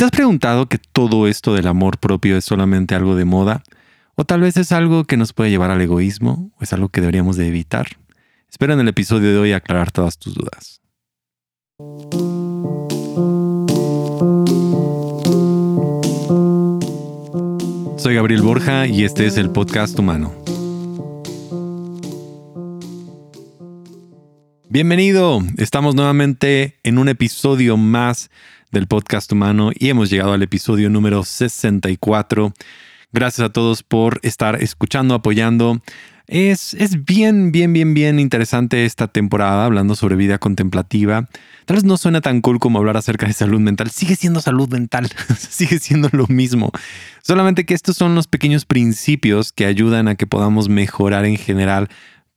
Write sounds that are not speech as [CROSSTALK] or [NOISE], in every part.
te has preguntado que todo esto del amor propio es solamente algo de moda, o tal vez es algo que nos puede llevar al egoísmo, o es algo que deberíamos de evitar, espero en el episodio de hoy aclarar todas tus dudas. Soy Gabriel Borja y este es el podcast humano. Bienvenido, estamos nuevamente en un episodio más del podcast humano y hemos llegado al episodio número 64. Gracias a todos por estar escuchando, apoyando. Es, es, bien, bien, bien, bien interesante esta temporada hablando sobre vida contemplativa. Tal vez no suena tan cool como hablar acerca de salud mental. Sigue siendo salud mental, [LAUGHS] sigue siendo lo mismo. Solamente que estos son los pequeños principios que ayudan a que podamos mejorar en general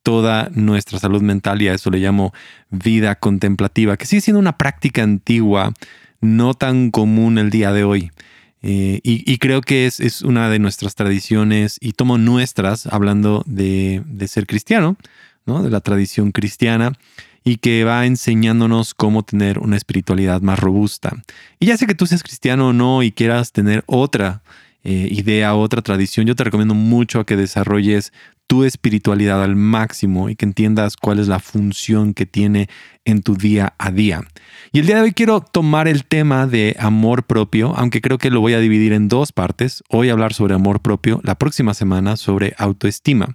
toda nuestra salud mental y a eso le llamo vida contemplativa, que sigue siendo una práctica antigua, no tan común el día de hoy. Eh, y, creo que es, es, una de nuestras tradiciones, y tomo nuestras, hablando de, de, ser cristiano, ¿no? de la tradición cristiana, y que va enseñándonos cómo tener una espiritualidad más robusta. Y ya sé que tú seas cristiano o no y quieras tener otra eh, idea, otra tradición, yo te recomiendo mucho a que desarrolles tu espiritualidad al máximo y que entiendas cuál es la función que tiene en tu día a día. Y el día de hoy quiero tomar el tema de amor propio, aunque creo que lo voy a dividir en dos partes. Hoy hablar sobre amor propio, la próxima semana sobre autoestima.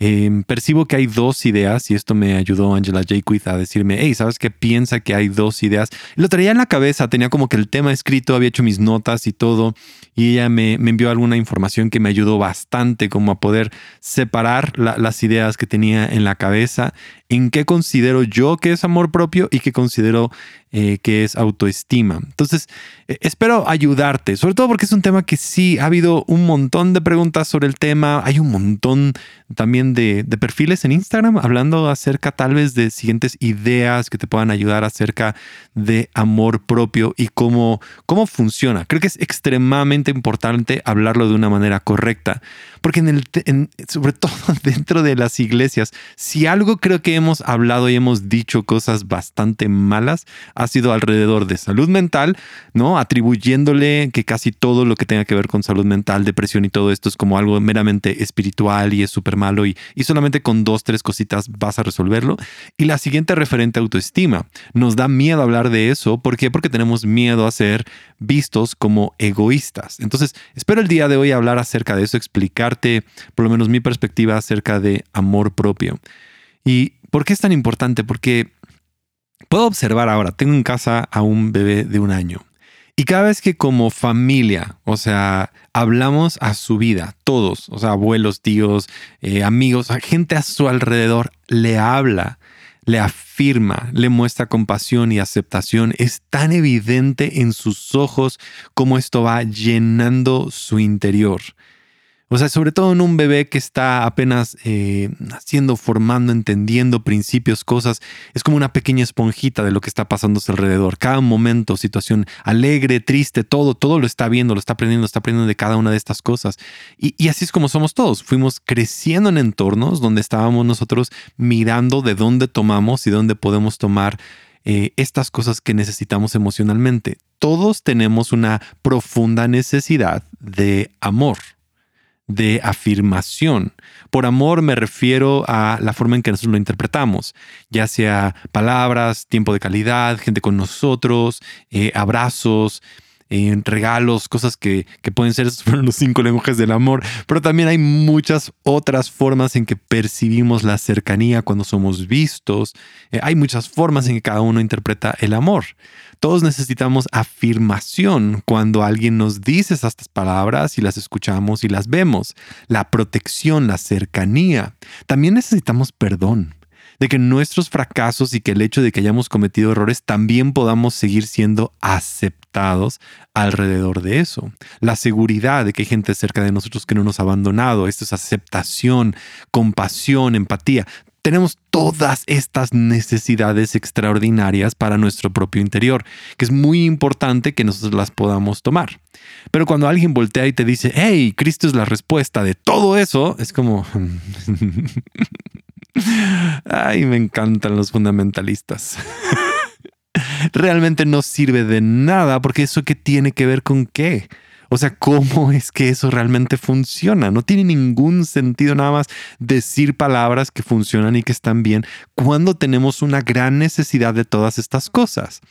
Em, percibo que hay dos ideas y esto me ayudó Angela Jaquith a decirme, hey, ¿sabes qué? Piensa que hay dos ideas. Lo traía en la cabeza, tenía como que el tema escrito, había hecho mis notas y todo, y ella me, envió alguna información que me ayudó bastante como a poder separar las ideas que tenía en la cabeza en qué considero yo que es amor propio y qué considero eh, que es autoestima. Entonces, eh, espero ayudarte, sobre todo porque es un tema que sí ha habido un montón de preguntas sobre el tema, hay un montón también de, perfiles en Instagram hablando acerca tal vez de siguientes ideas que te puedan ayudar acerca de amor propio y cómo, cómo funciona. Creo que es extremadamente importante hablarlo de una manera correcta, porque en el, sobre [LAUGHS] todo dentro de las iglesias, si algo creo que hemos hablado y hemos dicho cosas bastante malas ha sido alrededor de salud mental, ¿no? Atribuyéndole que casi todo lo que tenga que ver con salud mental, depresión y todo esto es como algo meramente espiritual y es súper malo y, y solamente con dos, tres cositas vas a resolverlo. Y la siguiente referente autoestima. Nos da miedo hablar de eso. ¿Por qué? Porque tenemos miedo a ser vistos como egoístas. Entonces, espero el día de hoy hablar acerca de eso, explicarte por lo menos mi perspectiva acerca de amor propio. ¿Y por qué es tan importante? Porque puedo observar ahora, tengo en casa a un bebé de un año. Y cada vez que como familia, o sea, hablamos a su vida, todos, o sea, abuelos, tíos, eh, amigos, gente a su alrededor, le habla, le afirma, le muestra compasión y aceptación, es tan evidente en sus ojos como esto va llenando su interior. O sea, sobre todo en un bebé que está apenas eh, naciendo, formando, entendiendo principios, cosas, es como una pequeña esponjita de lo que está pasando a su alrededor. Cada momento, situación alegre, triste, todo, todo lo está viendo, lo está aprendiendo, está aprendiendo de cada una de estas cosas. Y, y así es como somos todos. Fuimos creciendo en entornos donde estábamos nosotros mirando de dónde tomamos y dónde podemos tomar eh, estas cosas que necesitamos emocionalmente. Todos tenemos una profunda necesidad de amor de afirmación. Por amor me refiero a la forma en que nosotros lo interpretamos, ya sea palabras, tiempo de calidad, gente con nosotros, eh, abrazos, eh, regalos, cosas que, pueden ser los cinco lenguajes del amor, pero también hay muchas otras formas en que percibimos la cercanía cuando somos vistos. Eh, hay muchas formas en que cada uno interpreta el amor. Todos necesitamos afirmación cuando alguien nos dice estas palabras y las escuchamos y las vemos. La protección, la cercanía. También necesitamos perdón de que nuestros fracasos y que el hecho de que hayamos cometido errores también podamos seguir siendo aceptados alrededor de eso. La seguridad de que hay gente cerca de nosotros que no nos ha abandonado. Esto es aceptación, compasión, empatía tenemos todas estas necesidades extraordinarias para nuestro propio interior, que es muy importante que nosotros las podamos tomar. Pero cuando alguien voltea y te dice, hey, Cristo es la respuesta de todo eso, es como... [LAUGHS] Ay, me encantan los fundamentalistas. [LAUGHS] realmente no sirve de nada porque eso que tiene que ver con qué. O sea, ¿cómo es que eso realmente funciona? No tiene ningún sentido nada más decir palabras que funcionan y que están bien cuando tenemos una gran necesidad de todas estas cosas.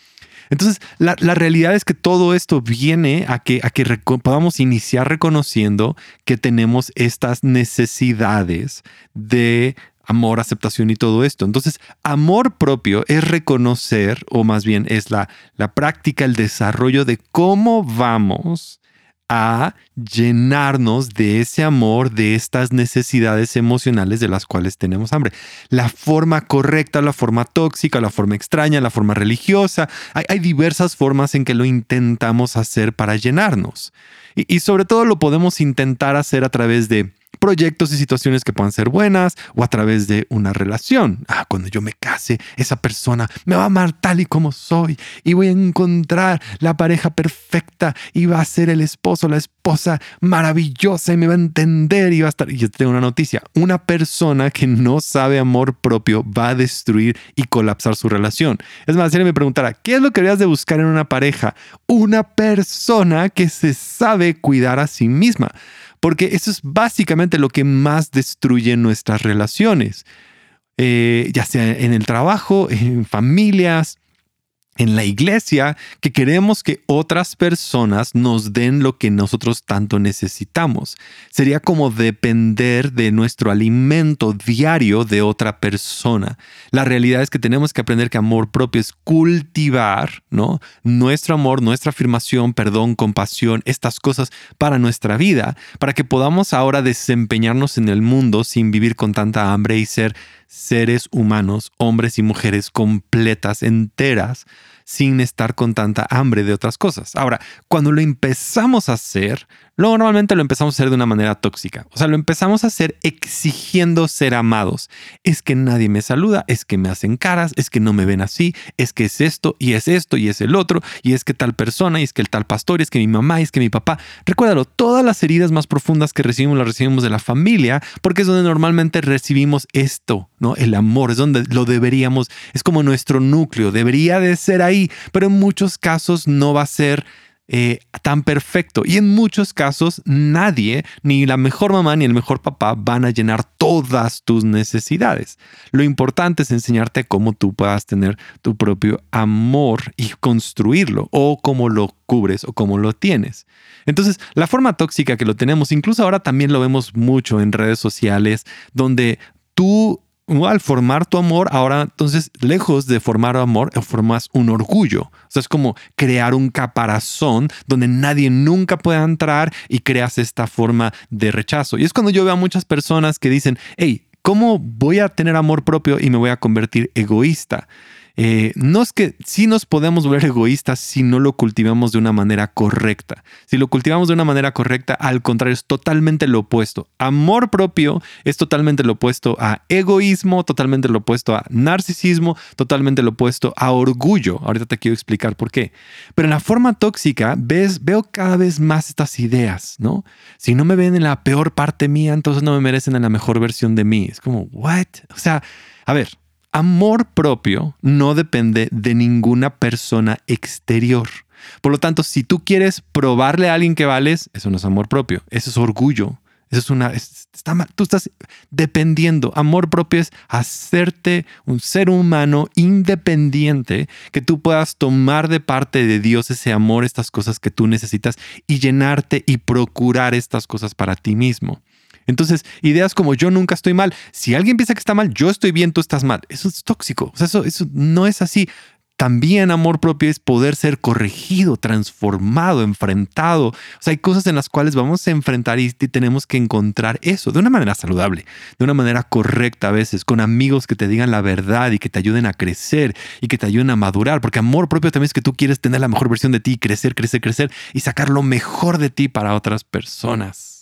Entonces, la, realidad es que todo esto viene a que, a que podamos iniciar reconociendo que tenemos estas necesidades de amor, aceptación y todo esto. Entonces, amor propio es reconocer, o más bien es la, la práctica, el desarrollo de cómo vamos a llenarnos de ese amor, de estas necesidades emocionales de las cuales tenemos hambre. La forma correcta, la forma tóxica, la forma extraña, la forma religiosa. Hay, diversas formas en que lo intentamos hacer para llenarnos. y sobre todo lo podemos intentar hacer a través de proyectos y situaciones que puedan ser buenas o a través de una relación. Ah, cuando yo me case, esa persona me va a amar tal y como soy y voy a encontrar la pareja perfecta y va a ser el esposo, la esposa maravillosa y me va a entender y va a estar. Y yo tengo una noticia: una persona que no sabe amor propio va a destruir y colapsar su relación. Es más, si me preguntara, ¿qué es lo que deberías de buscar en una pareja? Una persona que se sabe cuidar a sí misma porque eso es básicamente lo que más destruye nuestras relaciones, eh, ya sea en el trabajo, en familias, en la iglesia que queremos que otras personas nos den lo que nosotros tanto necesitamos. Sería como depender de nuestro alimento diario de otra persona. La realidad es que tenemos que aprender que amor propio es cultivar, ¿no? Nuestro amor, nuestra afirmación, perdón, compasión, estas cosas para nuestra vida, para que podamos ahora desempeñarnos en el mundo sin vivir con tanta hambre y ser seres humanos, hombres y mujeres completas, enteras, sin estar con tanta hambre de otras cosas. Ahora, cuando lo empezamos a hacer, normalmente lo empezamos a hacer de una manera tóxica. O sea, lo empezamos a hacer exigiendo ser amados. Es que nadie me saluda, es que me hacen caras, es que no me ven así, es que es esto y es esto y es el otro, y es que tal persona, y es que el tal pastor, y es que mi mamá, y es que mi papá. Recuérdalo, todas las heridas más profundas que recibimos las recibimos de la familia, porque es donde normalmente recibimos esto, ¿no? El amor, es donde lo deberíamos, es como nuestro núcleo, debería de ser ahí, pero en muchos casos no va a ser eh, tan perfecto. Y en muchos casos nadie, ni la mejor mamá ni el mejor papá van a llenar todas tus necesidades. Lo importante es enseñarte cómo tú puedas tener tu propio amor y construirlo, o cómo lo cubres o cómo lo tienes. Entonces, la forma tóxica que lo tenemos, incluso ahora también lo vemos mucho en redes sociales, donde tú al formar tu amor, ahora entonces, lejos de formar amor, formas un orgullo. O sea, es como crear un caparazón donde nadie nunca pueda entrar y creas esta forma de rechazo. Y es cuando yo veo a muchas personas que dicen, hey, ¿cómo voy a tener amor propio y me voy a convertir egoísta? Eh, no es que sí nos podemos volver egoístas si no lo cultivamos de una manera correcta. Si lo cultivamos de una manera correcta, al contrario, es totalmente lo opuesto. Amor propio es totalmente lo opuesto a egoísmo, totalmente lo opuesto a narcisismo, totalmente lo opuesto a orgullo. Ahorita te quiero explicar por qué. Pero en la forma tóxica ves, veo cada vez más estas ideas, ¿no? Si no me ven en la peor parte mía, entonces no me merecen en la mejor versión de mí. Es como, ¿what? O sea, a ver, amor propio no depende de ninguna persona exterior. Por lo tanto, si tú quieres probarle a alguien que vales, eso no es amor propio, eso es orgullo. Eso es una. Tú estás dependiendo. Amor propio es hacerte un ser humano independiente que tú puedas tomar de parte de Dios ese amor, estas cosas que tú necesitas y llenarte y procurar estas cosas para ti mismo. Entonces, ideas como yo nunca estoy mal. Si alguien piensa que está mal, yo estoy bien, tú estás mal. Eso es tóxico. O sea, eso, no es así. También amor propio es poder ser corregido, transformado, enfrentado. O sea, hay cosas en las cuales vamos a enfrentar y tenemos que encontrar eso de una manera saludable, de una manera correcta a veces, con amigos que te digan la verdad y que te ayuden a crecer y que te ayuden a madurar. Porque amor propio también es que tú quieres tener la mejor versión de ti, crecer, crecer, crecer y sacar lo mejor de ti para otras personas.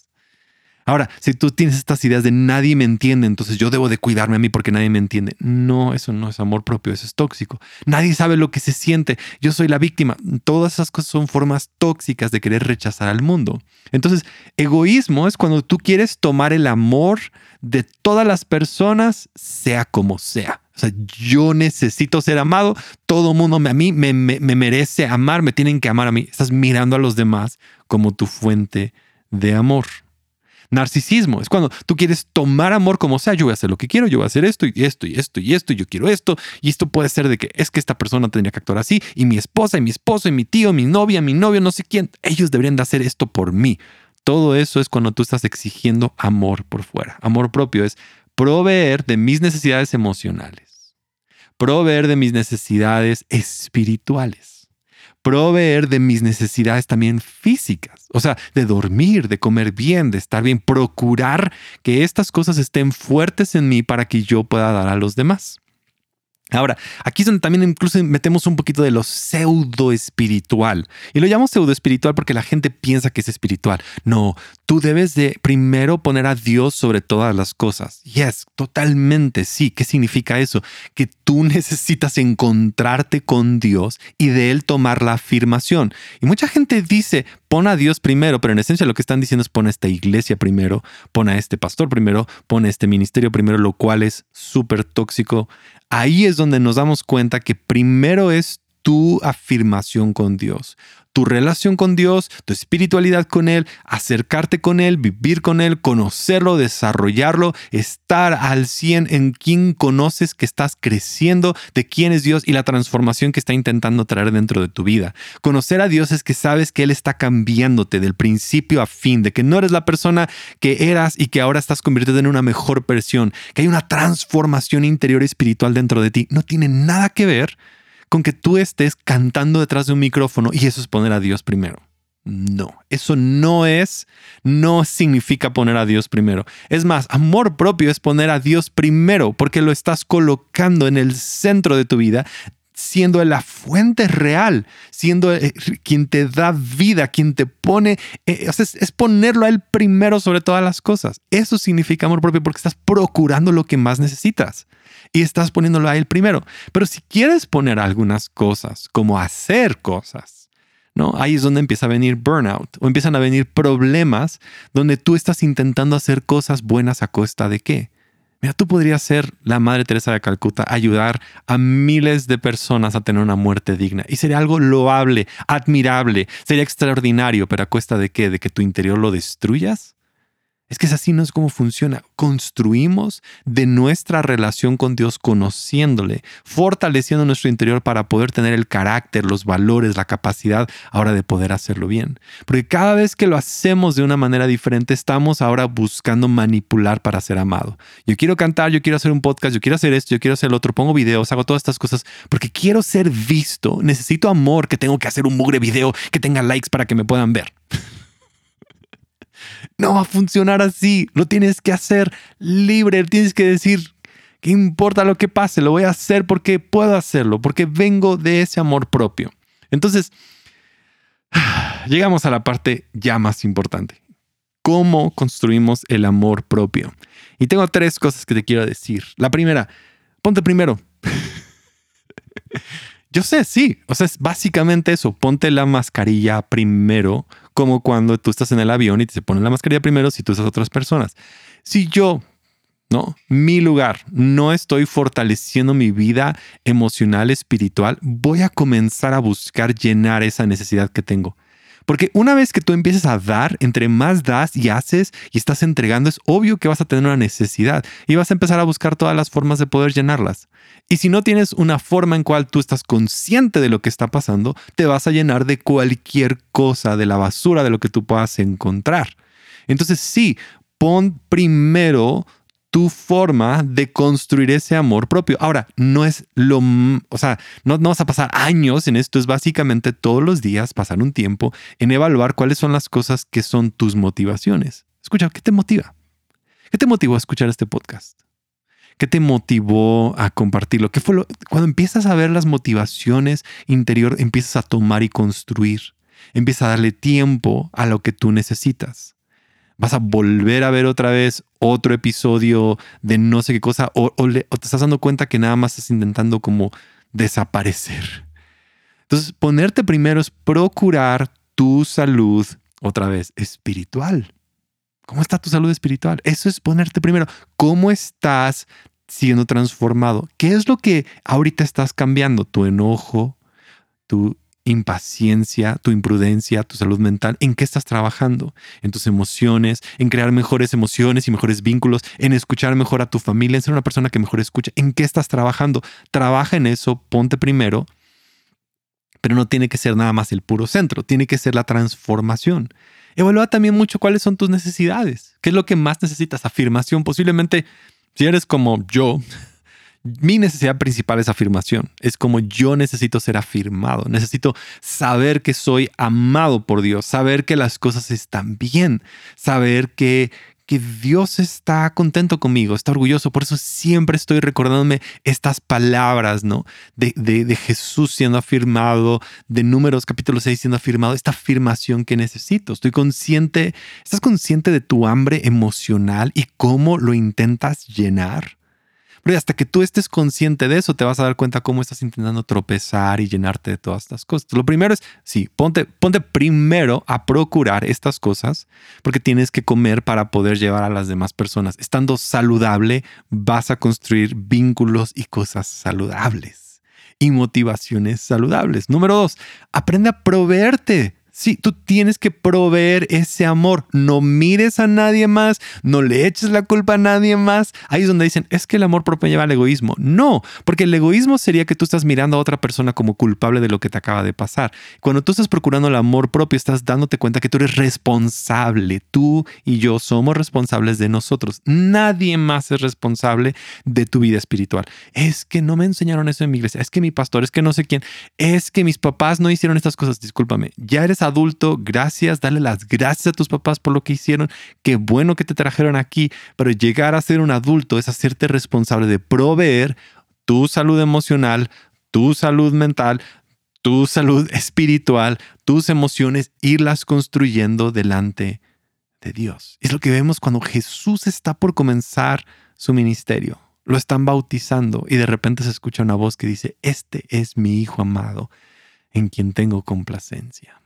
Ahora, si tú tienes estas ideas de nadie me entiende, entonces yo debo de cuidarme a mí porque nadie me entiende. No, eso no es amor propio, eso es tóxico. Nadie sabe lo que se siente. Yo soy la víctima. Todas esas cosas son formas tóxicas de querer rechazar al mundo. Entonces, egoísmo es cuando tú quieres tomar el amor de todas las personas, sea como sea. O sea, yo necesito ser amado. Todo mundo a mí me, me, me merece amar, me tienen que amar a mí. Estás mirando a los demás como tu fuente de amor. Narcisismo es cuando tú quieres tomar amor como sea, yo voy a hacer lo que quiero, yo voy a hacer esto y esto y esto y esto y yo quiero esto y esto puede ser de que es que esta persona tendría que actuar así y mi esposa y mi esposo y mi tío, mi novia, mi novio, no sé quién, ellos deberían de hacer esto por mí. Todo eso es cuando tú estás exigiendo amor por fuera. Amor propio es proveer de mis necesidades emocionales, proveer de mis necesidades espirituales proveer de mis necesidades también físicas, o sea, de dormir, de comer bien, de estar bien, procurar que estas cosas estén fuertes en mí para que yo pueda dar a los demás. Ahora, aquí es donde también incluso metemos un poquito de lo pseudo espiritual. Y lo llamo pseudo espiritual porque la gente piensa que es espiritual. No, tú debes de primero poner a Dios sobre todas las cosas. Yes, totalmente sí. ¿Qué significa eso? Que tú [LAUGHS] necesitas encontrarte con Dios y de Él tomar la afirmación. Y mucha gente dice, pon a Dios primero, pero en esencia lo que están diciendo es pon a esta iglesia primero, pon a este pastor primero, pon a este ministerio primero, lo cual es súper tóxico. Ahí es donde nos damos cuenta que primero es tu afirmación con Dios, tu relación con Dios, tu espiritualidad con Él, acercarte con Él, vivir con Él, conocerlo, desarrollarlo, estar al 100 en quien conoces que estás creciendo, de quién es Dios y la transformación que está intentando traer dentro de tu vida. Conocer a Dios es que sabes que Él está cambiándote del principio a fin, de que no eres la persona que eras y que ahora estás convirtiendo en una mejor versión, que hay una transformación interior espiritual dentro de ti. No tiene nada que ver con que tú estés cantando detrás de un micrófono y eso es poner a Dios primero. No, eso no es, no significa poner a Dios primero. Es más, amor propio es poner a Dios primero porque lo estás colocando en el centro de tu vida, siendo la fuente real, siendo eh, quien te da vida, quien te pone, eh, es, ponerlo a Él primero sobre todas las cosas. Eso significa amor propio porque estás procurando lo que más necesitas y estás poniéndolo a él primero. Pero si quieres poner algunas cosas, como hacer cosas, ¿no? Ahí es donde empieza a venir burnout o empiezan a venir problemas donde tú estás intentando hacer cosas buenas a costa de qué. Mira, tú podrías ser la Madre Teresa de Calcuta, ayudar a miles de personas a tener una muerte digna. Y sería algo loable, admirable, sería extraordinario, pero a cuesta de qué? ¿De que tu interior lo destruyas? Es que es así, no es como funciona. Construimos de nuestra relación con Dios conociéndole, fortaleciendo nuestro interior para poder tener el carácter, los valores, la capacidad ahora de poder hacerlo bien. Porque cada vez que lo hacemos de una manera diferente, estamos ahora buscando manipular para ser amado. Yo quiero cantar, yo quiero hacer un podcast, yo quiero hacer esto, yo quiero hacer lo otro, pongo videos, hago todas estas cosas porque quiero ser visto. Necesito amor, que tengo que hacer un mugre video que tenga likes para que me puedan ver. [LAUGHS] No va a funcionar así. Lo tienes que hacer libre. Tienes que decir, ¿qué importa lo que pase? Lo voy a hacer porque puedo hacerlo, porque vengo de ese amor propio. Entonces, [SIGHS] llegamos a la parte ya más importante. ¿Cómo construimos el amor propio? Y tengo tres cosas que te quiero decir. La primera, ponte primero. [LAUGHS] Yo sé, sí. O sea, es básicamente eso. Ponte la mascarilla primero como cuando tú estás en el avión y te ponen la mascarilla primero si tú estás otras personas. Si yo, ¿no? Mi lugar, no estoy fortaleciendo mi vida emocional, espiritual, voy a comenzar a buscar llenar esa necesidad que tengo. Porque una vez que tú empieces a dar, entre más das y haces y estás entregando, es obvio que vas a tener una necesidad y vas a empezar a buscar todas las formas de poder llenarlas. Y si no tienes una forma en cual tú estás consciente de lo que está pasando, te vas a llenar de cualquier cosa, de la basura de lo que tú puedas encontrar. Entonces sí, pon primero tu forma de construir ese amor propio. Ahora, no es lo, o sea, no, no, vas a pasar años en esto, es básicamente todos los días pasar un tiempo en evaluar cuáles son las cosas que son tus motivaciones. Escucha, ¿qué te motiva? ¿Qué te motivó a escuchar este podcast? ¿Qué te motivó a compartirlo? ¿Qué fue lo, cuando empiezas a ver las motivaciones interior, empiezas a tomar y construir, empiezas a darle tiempo a lo que tú necesitas. Vas a volver a ver otra vez otro episodio de no sé qué cosa, o, te estás dando cuenta que nada más estás intentando como desaparecer. Entonces, ponerte primero es procurar tu salud, otra vez, espiritual. ¿Cómo está tu salud espiritual? Eso es ponerte primero. ¿Cómo estás siendo transformado? ¿Qué es lo que ahorita estás cambiando? Tu enojo, tu impaciencia, tu imprudencia, tu salud mental, ¿en qué estás trabajando? En tus emociones, en crear mejores emociones y mejores vínculos, en escuchar mejor a tu familia, en ser una persona que mejor escucha. ¿En qué estás trabajando? Trabaja en eso, ponte primero, pero no tiene que ser nada más el puro centro, tiene que ser la transformación. Evalúa también mucho cuáles son tus necesidades, qué es lo que más necesitas, afirmación, posiblemente si eres como yo, mi necesidad principal es afirmación. Es como yo necesito ser afirmado. Necesito saber que soy amado por Dios, saber que las cosas están bien, saber que, que Dios está contento conmigo, está orgulloso. Por eso siempre estoy recordándome estas palabras, ¿no? De, de, de Jesús siendo afirmado, de Números capítulo 6 siendo afirmado, esta afirmación que necesito. Estoy consciente, estás consciente de tu hambre emocional y cómo lo intentas llenar. Pero hasta que tú estés consciente de eso, te vas a dar cuenta cómo estás intentando tropezar y llenarte de todas estas cosas. Lo primero es, sí, ponte, ponte primero a procurar estas cosas, porque tienes que comer para poder llevar a las demás personas. Estando saludable, vas a construir vínculos y cosas saludables y motivaciones saludables. Número dos, aprende a proveerte Sí, tú tienes que proveer ese amor. No mires a nadie más, no le eches la culpa a nadie más. Ahí es donde dicen, es que el amor propio lleva al egoísmo. No, porque el egoísmo sería que tú estás mirando a otra persona como culpable de lo que te acaba de pasar. Cuando tú estás procurando el amor propio, estás dándote cuenta que tú eres responsable. Tú y yo somos responsables de nosotros. Nadie más es responsable de tu vida espiritual. Es que no me enseñaron eso en mi iglesia. Es que mi pastor, es que no sé quién. Es que mis papás no hicieron estas cosas. Discúlpame. Ya eres adulto, gracias, dale las gracias a tus papás por lo que hicieron, qué bueno que te trajeron aquí, pero llegar a ser un adulto es hacerte responsable de proveer tu salud emocional, tu salud mental, tu salud [LAUGHS] espiritual, tus emociones, irlas construyendo delante de Dios. Es lo que vemos cuando Jesús está por comenzar su ministerio. Lo están bautizando y de repente se escucha una voz que dice, este es mi Hijo amado, en quien tengo complacencia.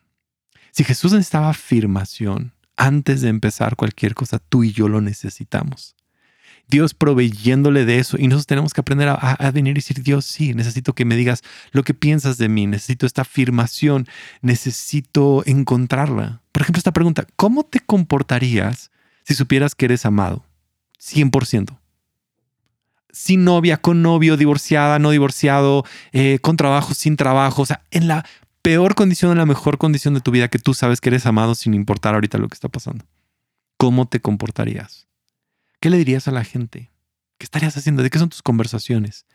Si Jesús necesitaba afirmación antes de empezar cualquier cosa, tú y yo lo necesitamos. Dios proveyéndole de eso y nosotros tenemos que aprender a, venir y decir, Dios, sí, necesito que me digas lo que piensas de mí, necesito esta afirmación, necesito encontrarla. Por ejemplo, esta pregunta, ¿cómo te comportarías si supieras que eres amado? 100%. Sin novia, con novio, divorciada, no divorciado, eh, con trabajo, sin trabajo, o sea, en la peor condición o la mejor condición de tu vida que tú sabes que eres amado sin importar ahorita lo que está pasando. ¿Cómo te comportarías? ¿Qué le dirías a la gente? ¿Qué estarías haciendo? ¿De qué son tus conversaciones?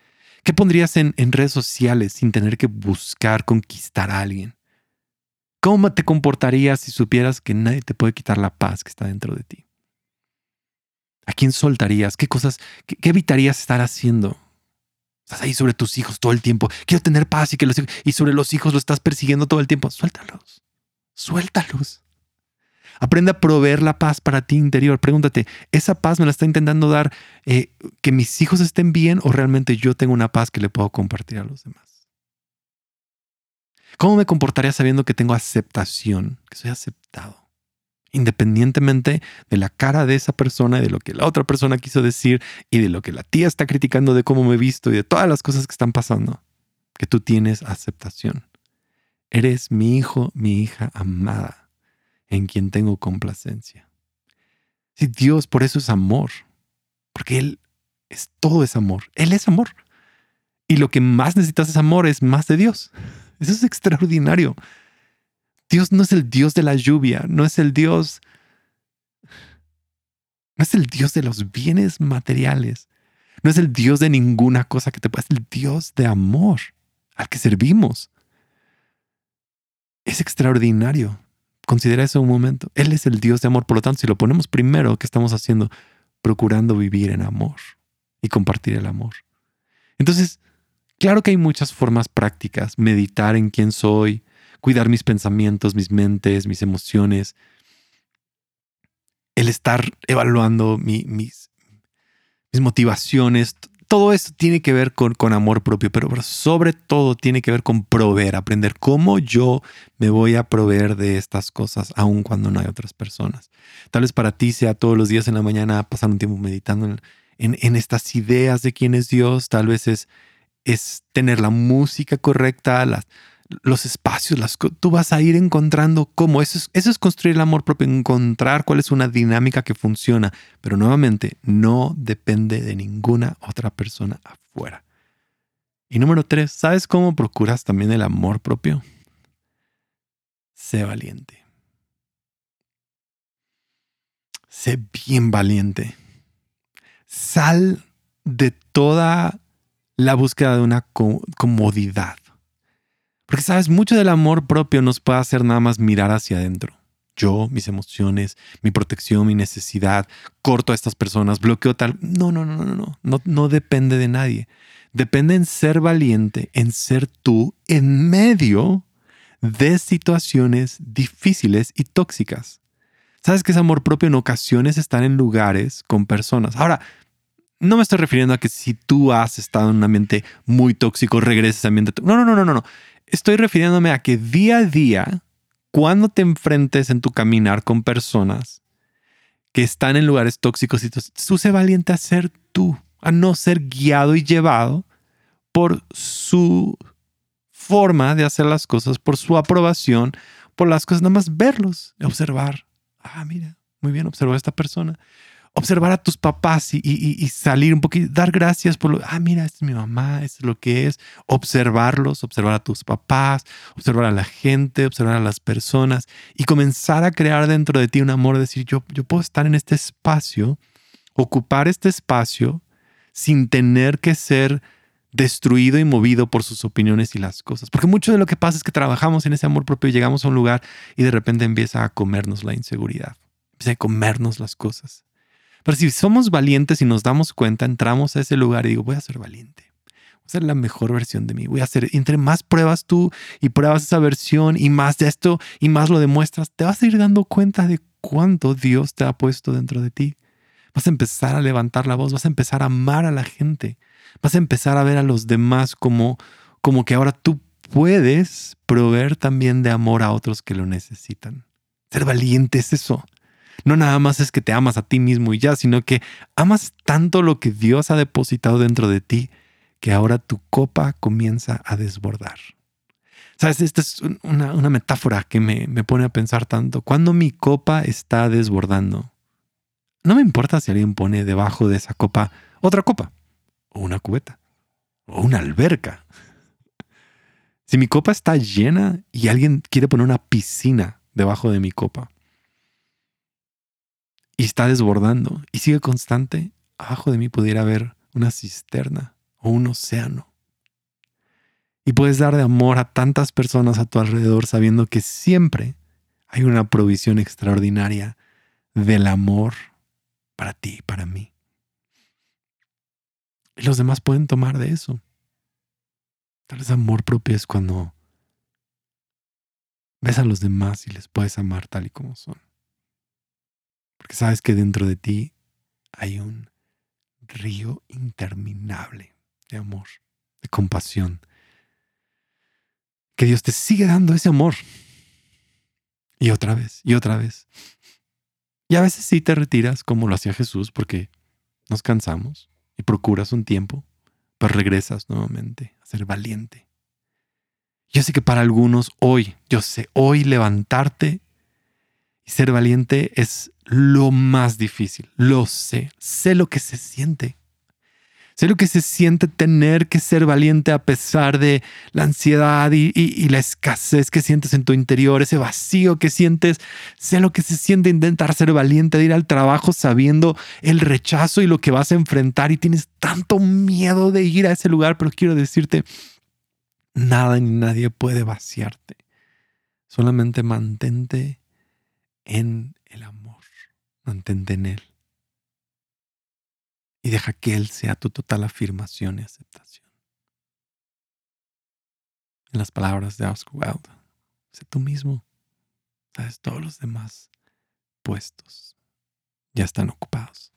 ¿Qué pondrías en, en redes sociales sin tener que buscar conquistar a alguien? ¿Cómo te comportarías si supieras que nadie te puede quitar la paz que está dentro de ti? ¿A quién soltarías? ¿Qué cosas, qué, qué evitarías estar haciendo? Estás ahí sobre tus hijos todo el tiempo. Quiero tener paz y que los y sobre los hijos lo estás persiguiendo todo el tiempo. Suéltalos. Suéltalos. Aprende a proveer la paz para ti interior. Pregúntate, ¿esa paz me la está intentando dar eh, que mis hijos estén bien o realmente yo tengo una paz que le puedo compartir a los demás? ¿Cómo me comportaría sabiendo que tengo aceptación, que soy aceptado? Independientemente de la cara de esa persona, y de lo que la otra persona quiso decir y de lo que la tía está criticando de cómo me he visto y de todas las cosas que están pasando, que tú tienes aceptación. Eres mi hijo, mi hija amada, en quien tengo complacencia. Si Dios por eso es amor, porque Él es todo es amor, Él es amor. Y lo que más necesitas es amor, es más de Dios. Eso es extraordinario. Dios no es el Dios de la lluvia, no es el Dios, no es el Dios de los bienes materiales, no es el Dios de ninguna cosa que te pueda, es el Dios de amor al que servimos. Es extraordinario. Considera eso un momento. Él es el Dios de amor. Por lo tanto, si lo ponemos primero, ¿qué estamos haciendo? Procurando vivir en amor y compartir el amor. Entonces, claro que hay muchas formas prácticas. Meditar en quién soy, cuidar mis pensamientos, mis mentes, mis emociones. el estar evaluando mis, mis motivaciones, todo esto tiene que ver con, con amor propio, pero sobre todo tiene que ver con proveer, aprender cómo yo me voy a proveer de estas cosas, aun cuando no hay otras personas. Tal vez para ti sea todos los días en la mañana pasar un tiempo meditando en, en, en estas ideas de quién es Dios, tal vez es, es tener la música correcta, las, los espacios, las, tú vas a ir encontrando cómo. Eso es, eso es construir el amor propio, encontrar cuál es una dinámica que funciona. Pero nuevamente, no depende de ninguna otra persona afuera. Y número tres, ¿sabes cómo procuras también el amor propio? Sé valiente. Sé bien valiente. Sal de toda la búsqueda de una comodidad porque sabes, mucho del amor propio nos puede hacer nada más mirar hacia adentro. Yo, mis emociones, mi protección, mi necesidad, corto a estas personas, bloqueo tal. No, no, no, no, no, no, no depende de nadie. Depende en ser valiente, en ser tú en medio de situaciones difíciles y tóxicas. Sabes que ese amor propio en ocasiones estar en lugares con personas. Ahora, no me estoy refiriendo a que si tú has estado en un ambiente muy tóxico, regreses a ambiente. No, no, no, no, no estoy refiriéndome a que día a día, cuando te enfrentes en tu caminar con personas que están en lugares tóxicos, y tú sé valiente a ser tú, a no ser guiado y llevado por su forma de hacer las cosas, por su aprobación, por las cosas, nada más verlos, observar. Ah, mira, muy bien, observó a esta persona observar a tus papás y, salir un poquito, dar gracias por lo, ah, mira, esta es mi mamá, esto es lo que es, observarlos, observar a tus papás, observar a la gente, observar a las personas y comenzar a crear dentro de ti un amor, decir, yo, yo puedo estar en este espacio, ocupar este espacio sin tener que ser destruido y movido por sus opiniones y las cosas. Porque mucho de lo que pasa es que trabajamos en ese amor propio y llegamos a un lugar y de repente empieza a comernos la inseguridad, empieza a comernos las cosas. Pero si somos valientes y nos damos cuenta, entramos a ese lugar y digo, voy a ser valiente. Voy a ser la mejor versión de mí. Voy a hacer, entre más pruebas tú y pruebas esa versión y más de esto y más lo demuestras, te vas a ir dando cuenta de cuánto Dios te ha puesto dentro de ti. Vas a empezar a levantar la voz, vas a empezar a amar a la gente. Vas a empezar a ver a los demás como, como que ahora tú puedes proveer también de amor a otros que lo necesitan. Ser valiente es eso no nada más es que te amas a ti mismo y ya, sino que amas tanto lo que Dios ha depositado dentro de ti que ahora tu copa comienza a desbordar. Sabes, esta es una, metáfora que me, me pone a pensar tanto. Cuando mi copa está desbordando, no me importa si alguien pone debajo de esa copa otra copa, o una cubeta, o una alberca. Si mi copa está llena y alguien quiere poner una piscina debajo de mi copa, y está desbordando y sigue constante, abajo de mí pudiera haber una cisterna o un océano. Y puedes dar de amor a tantas personas a tu alrededor sabiendo que siempre hay una provisión extraordinaria del amor para ti y para mí. Y los demás pueden tomar de eso. Tal vez amor propio es cuando ves a los demás y les puedes amar tal y como son. Porque sabes que dentro de ti hay un río interminable de amor, de compasión. Que Dios te sigue dando ese amor. Y otra vez, y otra vez. Y a veces sí te retiras como lo hacía Jesús porque nos cansamos y procuras un tiempo, pero regresas nuevamente a ser valiente. Yo sé que para algunos hoy, yo sé, hoy levantarte y ser valiente es lo más difícil. Lo sé. Sé lo que se siente. Sé lo que se siente tener que ser valiente a pesar de la ansiedad y, la escasez que sientes en tu interior, ese vacío que sientes. Sé lo que se siente intentar ser valiente, de ir al trabajo sabiendo el rechazo y lo que vas a enfrentar y tienes tanto miedo de ir a ese lugar, pero quiero decirte, nada ni nadie puede vaciarte. Solamente mantente en el amor mantente en Él. Y deja que Él sea tu total afirmación y aceptación. En las palabras de Oscar Wilde, sé tú mismo. Sabes, todos los demás puestos ya están ocupados.